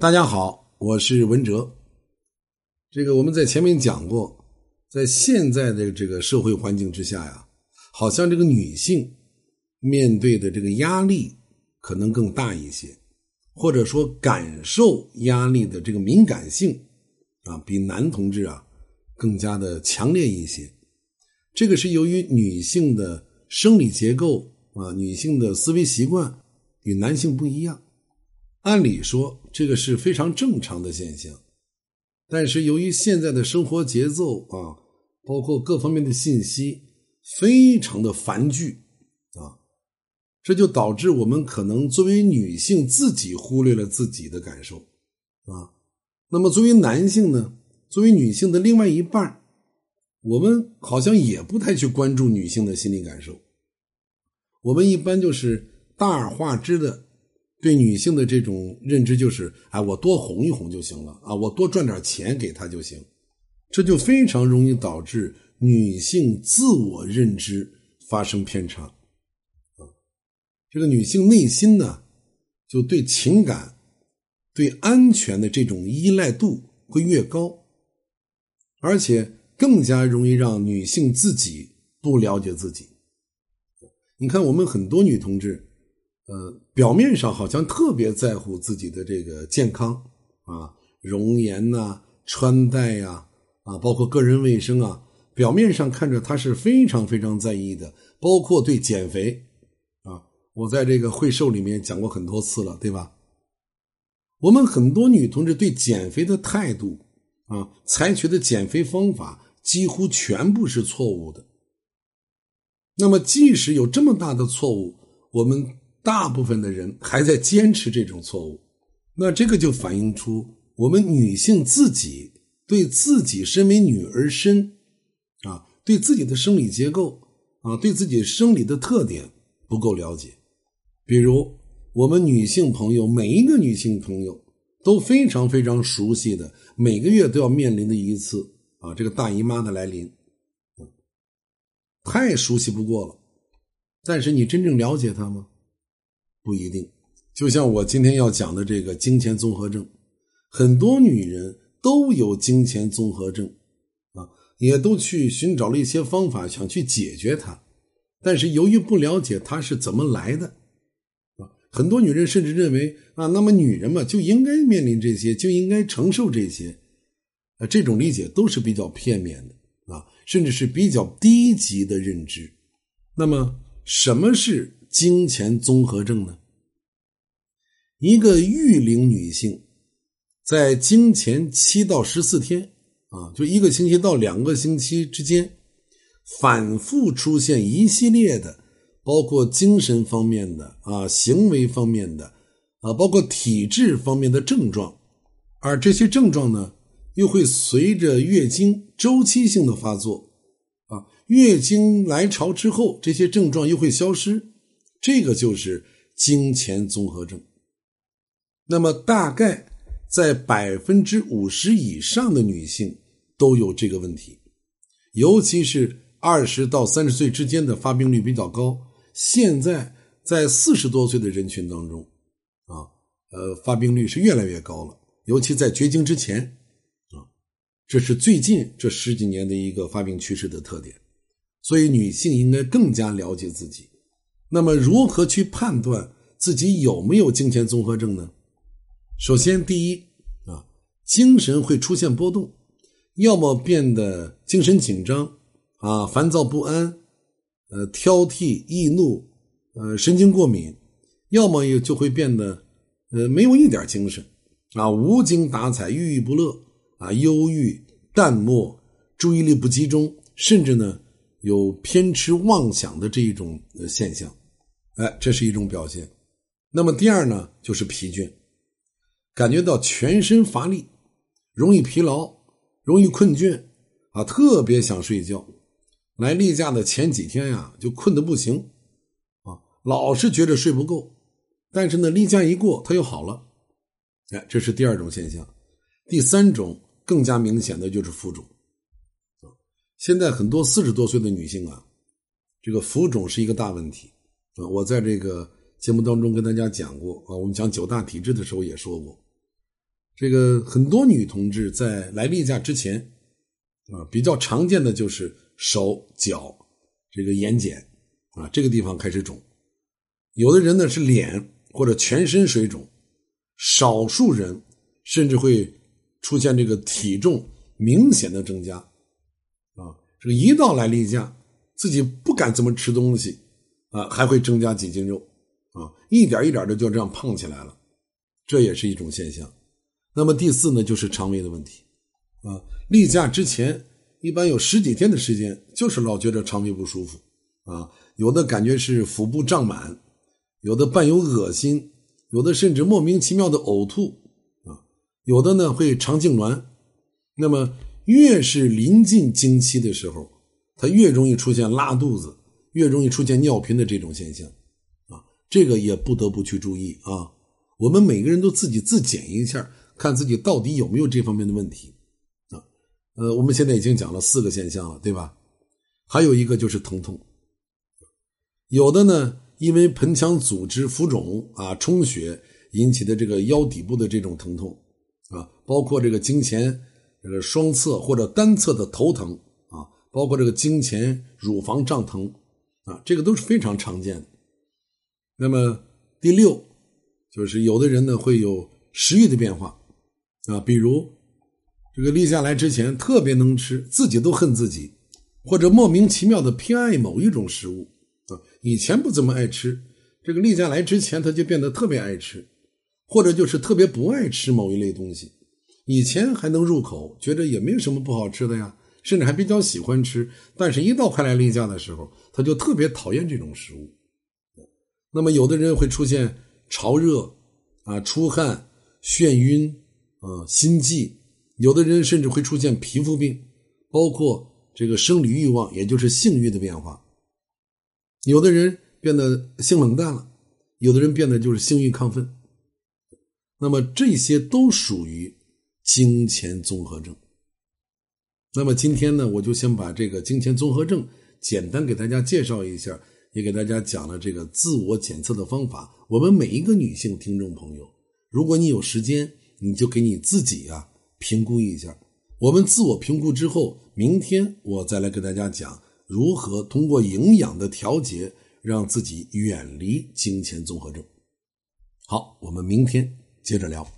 大家好，我是文哲。这个我们在前面讲过，在现在的这个社会环境之下呀，好像这个女性面对的这个压力可能更大一些，或者说感受压力的这个敏感性啊，比男同志啊更加的强烈一些。这个是由于女性的生理结构啊，女性的思维习惯与男性不一样。按理说，这个是非常正常的现象，但是由于现在的生活节奏啊，包括各方面的信息非常的繁剧啊，这就导致我们可能作为女性自己忽略了自己的感受啊。那么作为男性呢，作为女性的另外一半，我们好像也不太去关注女性的心理感受，我们一般就是大而化之的。对女性的这种认知就是，哎，我多哄一哄就行了啊，我多赚点钱给她就行，这就非常容易导致女性自我认知发生偏差，啊，这个女性内心呢，就对情感、对安全的这种依赖度会越高，而且更加容易让女性自己不了解自己。你看，我们很多女同志。呃，表面上好像特别在乎自己的这个健康啊、容颜呐、穿戴呀啊，包括个人卫生啊，表面上看着他是非常非常在意的，包括对减肥啊，我在这个会瘦里面讲过很多次了，对吧？我们很多女同志对减肥的态度啊，采取的减肥方法几乎全部是错误的。那么，即使有这么大的错误，我们。大部分的人还在坚持这种错误，那这个就反映出我们女性自己对自己身为女儿身，啊，对自己的生理结构啊，对自己生理的特点不够了解。比如，我们女性朋友，每一个女性朋友都非常非常熟悉的，每个月都要面临的一次啊，这个大姨妈的来临，太熟悉不过了。但是你真正了解她吗？不一定，就像我今天要讲的这个经前综合症，很多女人都有经前综合症，啊，也都去寻找了一些方法想去解决它，但是由于不了解它是怎么来的，啊，很多女人甚至认为啊，那么女人嘛就应该面临这些，就应该承受这些，啊，这种理解都是比较片面的，啊，甚至是比较低级的认知。那么什么是？经前综合症呢？一个育龄女性在经前七到十四天啊，就一个星期到两个星期之间，反复出现一系列的，包括精神方面的啊、行为方面的啊，包括体质方面的症状，而这些症状呢，又会随着月经周期性的发作啊，月经来潮之后，这些症状又会消失。这个就是经前综合症。那么，大概在百分之五十以上的女性都有这个问题，尤其是二十到三十岁之间的发病率比较高。现在在四十多岁的人群当中，啊，呃，发病率是越来越高了，尤其在绝经之前，啊，这是最近这十几年的一个发病趋势的特点。所以，女性应该更加了解自己。那么，如何去判断自己有没有经前综合症呢？首先，第一啊，精神会出现波动，要么变得精神紧张啊、烦躁不安，呃，挑剔、易怒，呃，神经过敏；要么也就会变得呃没有一点精神啊，无精打采、郁郁不乐啊，忧郁、淡漠、注意力不集中，甚至呢有偏痴妄想的这一种现象。哎，这是一种表现。那么第二呢，就是疲倦，感觉到全身乏力，容易疲劳，容易困倦，啊，特别想睡觉。来例假的前几天呀，就困得不行，啊，老是觉得睡不够。但是呢，例假一过，他又好了。哎，这是第二种现象。第三种更加明显的就是浮肿。现在很多四十多岁的女性啊，这个浮肿是一个大问题。我在这个节目当中跟大家讲过啊，我们讲九大体质的时候也说过，这个很多女同志在来例假之前，啊，比较常见的就是手脚这个眼睑啊这个地方开始肿，有的人呢是脸或者全身水肿，少数人甚至会出现这个体重明显的增加，啊，这个一到来例假，自己不敢怎么吃东西，啊，还会增加几斤肉，啊，一点一点的就这样胖起来了，这也是一种现象。那么第四呢，就是肠胃的问题，啊，例假之前一般有十几天的时间，就是老觉得肠胃不舒服，啊，有的感觉是腹部胀满，有的伴有恶心，有的甚至莫名其妙的呕吐，啊，有的呢会肠痉挛，那么越是临近经期的时候，它越容易出现拉肚子，越容易出现尿频的这种现象，啊，这个也不得不去注意啊，我们每个人都自己自检一下。看自己到底有没有这方面的问题，啊，呃，我们现在已经讲了四个现象了，对吧？还有一个就是疼痛，有的呢，因为盆腔组织浮肿啊、充血引起的这个腰底部的这种疼痛，啊，包括这个经前这个双侧或者单侧的头疼啊，包括这个经前乳房胀疼啊，这个都是非常常见的。那么第六，就是有的人呢会有食欲的变化。啊，比如这个立下来之前特别能吃，自己都恨自己，或者莫名其妙的偏爱某一种食物啊，以前不怎么爱吃，这个立下来之前他就变得特别爱吃，或者就是特别不爱吃某一类东西，以前还能入口，觉得也没有什么不好吃的呀，甚至还比较喜欢吃，但是一到快来例假的时候，他就特别讨厌这种食物。那么有的人会出现潮热啊、出汗、眩晕。啊，心悸，有的人甚至会出现皮肤病，包括这个生理欲望，也就是性欲的变化。有的人变得性冷淡了，有的人变得就是性欲亢奋。那么这些都属于经前综合症。那么今天呢，我就先把这个经前综合症简单给大家介绍一下，也给大家讲了这个自我检测的方法。我们每一个女性听众朋友，如果你有时间。你就给你自己啊评估一下，我们自我评估之后，明天我再来给大家讲如何通过营养的调节，让自己远离金钱综合症。好，我们明天接着聊。